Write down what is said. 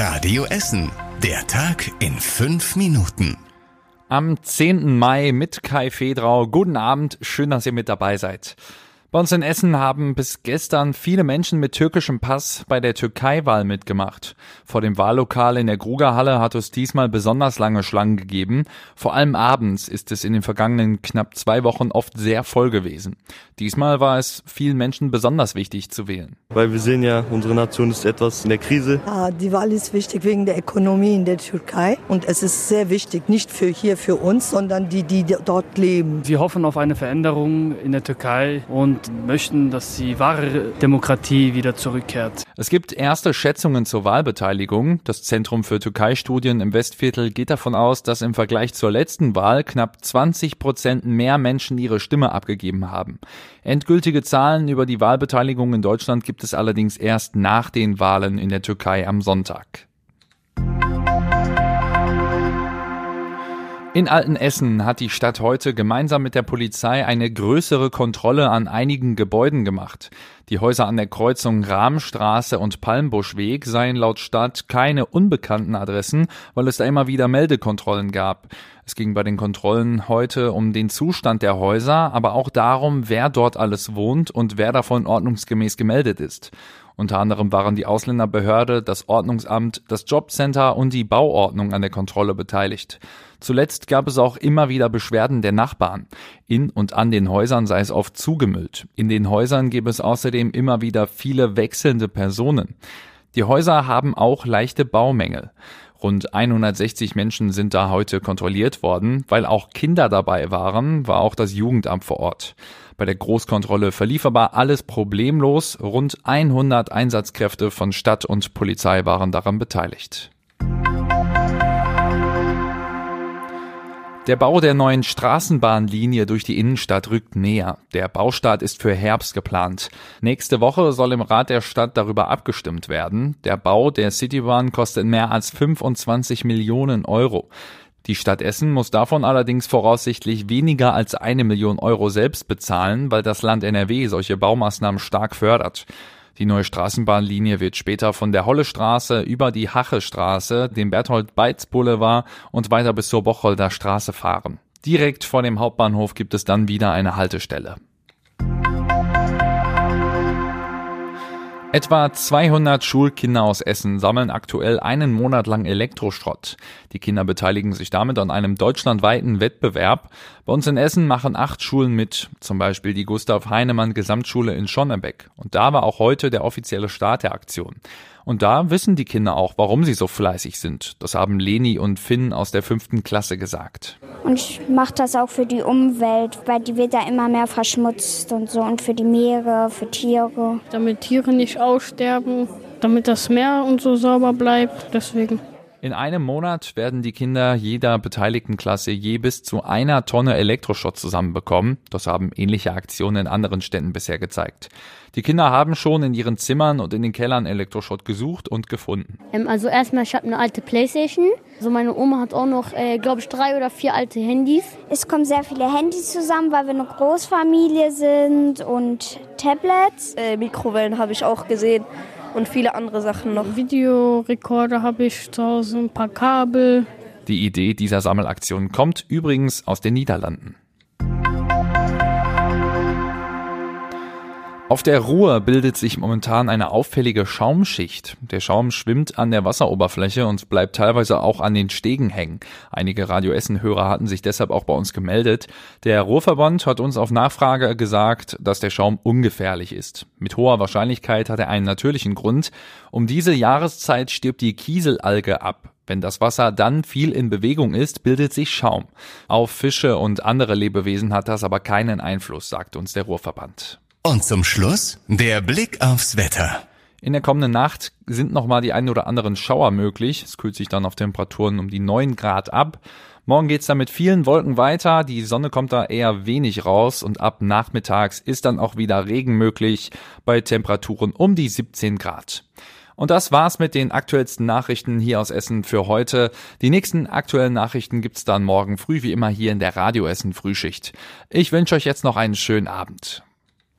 Radio Essen. Der Tag in fünf Minuten. Am 10. Mai mit Kai Fedrau. Guten Abend, schön, dass ihr mit dabei seid. Bei uns in Essen haben bis gestern viele Menschen mit türkischem Pass bei der Türkei-Wahl mitgemacht. Vor dem Wahllokal in der Grugerhalle hat es diesmal besonders lange Schlangen gegeben. Vor allem abends ist es in den vergangenen knapp zwei Wochen oft sehr voll gewesen. Diesmal war es vielen Menschen besonders wichtig zu wählen. Weil wir sehen ja, unsere Nation ist etwas in der Krise. Ja, die Wahl ist wichtig wegen der Ökonomie in der Türkei. Und es ist sehr wichtig, nicht für hier für uns, sondern die, die dort leben. Sie hoffen auf eine Veränderung in der Türkei und und möchten, dass die wahre Demokratie wieder zurückkehrt. Es gibt erste Schätzungen zur Wahlbeteiligung. Das Zentrum für Türkei-Studien im Westviertel geht davon aus, dass im Vergleich zur letzten Wahl knapp 20 Prozent mehr Menschen ihre Stimme abgegeben haben. Endgültige Zahlen über die Wahlbeteiligung in Deutschland gibt es allerdings erst nach den Wahlen in der Türkei am Sonntag. In Altenessen hat die Stadt heute gemeinsam mit der Polizei eine größere Kontrolle an einigen Gebäuden gemacht. Die Häuser an der Kreuzung Rahmstraße und Palmbuschweg seien laut Stadt keine unbekannten Adressen, weil es da immer wieder Meldekontrollen gab. Es ging bei den Kontrollen heute um den Zustand der Häuser, aber auch darum, wer dort alles wohnt und wer davon ordnungsgemäß gemeldet ist. Unter anderem waren die Ausländerbehörde, das Ordnungsamt, das Jobcenter und die Bauordnung an der Kontrolle beteiligt. Zuletzt gab es auch immer wieder Beschwerden der Nachbarn. In und an den Häusern sei es oft zugemüllt. In den Häusern gäbe es außerdem immer wieder viele wechselnde Personen. Die Häuser haben auch leichte Baumängel. Rund 160 Menschen sind da heute kontrolliert worden. Weil auch Kinder dabei waren, war auch das Jugendamt vor Ort. Bei der Großkontrolle verlief aber alles problemlos. Rund 100 Einsatzkräfte von Stadt und Polizei waren daran beteiligt. Der Bau der neuen Straßenbahnlinie durch die Innenstadt rückt näher. Der Baustart ist für Herbst geplant. Nächste Woche soll im Rat der Stadt darüber abgestimmt werden. Der Bau der Citybahn kostet mehr als 25 Millionen Euro. Die Stadt Essen muss davon allerdings voraussichtlich weniger als eine Million Euro selbst bezahlen, weil das Land NRW solche Baumaßnahmen stark fördert. Die neue Straßenbahnlinie wird später von der Hollestraße über die Hachestraße, den Berthold-Beitz-Boulevard und weiter bis zur Bocholder Straße fahren. Direkt vor dem Hauptbahnhof gibt es dann wieder eine Haltestelle. Etwa 200 Schulkinder aus Essen sammeln aktuell einen Monat lang Elektroschrott. Die Kinder beteiligen sich damit an einem deutschlandweiten Wettbewerb. Bei uns in Essen machen acht Schulen mit, zum Beispiel die Gustav Heinemann Gesamtschule in Schonnebeck. Und da war auch heute der offizielle Start der Aktion. Und da wissen die Kinder auch, warum sie so fleißig sind. Das haben Leni und Finn aus der fünften Klasse gesagt. Und ich mache das auch für die Umwelt, weil die wird da immer mehr verschmutzt und so. Und für die Meere, für Tiere. Damit Tiere nicht aussterben, damit das Meer und so sauber bleibt. Deswegen. In einem Monat werden die Kinder jeder beteiligten Klasse je bis zu einer Tonne Elektroschrott zusammenbekommen. Das haben ähnliche Aktionen in anderen Städten bisher gezeigt. Die Kinder haben schon in ihren Zimmern und in den Kellern Elektroschrott gesucht und gefunden. Ähm, also erstmal, ich habe eine alte Playstation. Also meine Oma hat auch noch, äh, glaube ich, drei oder vier alte Handys. Es kommen sehr viele Handys zusammen, weil wir eine Großfamilie sind und Tablets. Äh, Mikrowellen habe ich auch gesehen und viele andere Sachen noch. Videorekorder habe ich zu Hause, ein paar Kabel. Die Idee dieser Sammelaktion kommt übrigens aus den Niederlanden. Auf der Ruhr bildet sich momentan eine auffällige Schaumschicht. Der Schaum schwimmt an der Wasseroberfläche und bleibt teilweise auch an den Stegen hängen. Einige Radio Essen-Hörer hatten sich deshalb auch bei uns gemeldet. Der Ruhrverband hat uns auf Nachfrage gesagt, dass der Schaum ungefährlich ist. Mit hoher Wahrscheinlichkeit hat er einen natürlichen Grund. Um diese Jahreszeit stirbt die Kieselalge ab. Wenn das Wasser dann viel in Bewegung ist, bildet sich Schaum. Auf Fische und andere Lebewesen hat das aber keinen Einfluss, sagt uns der Ruhrverband. Und zum Schluss der Blick aufs Wetter. In der kommenden Nacht sind nochmal die ein oder anderen Schauer möglich. Es kühlt sich dann auf Temperaturen um die 9 Grad ab. Morgen geht's dann mit vielen Wolken weiter. Die Sonne kommt da eher wenig raus und ab nachmittags ist dann auch wieder Regen möglich bei Temperaturen um die 17 Grad. Und das war's mit den aktuellsten Nachrichten hier aus Essen für heute. Die nächsten aktuellen Nachrichten gibt's dann morgen früh wie immer hier in der Radio Essen Frühschicht. Ich wünsche euch jetzt noch einen schönen Abend.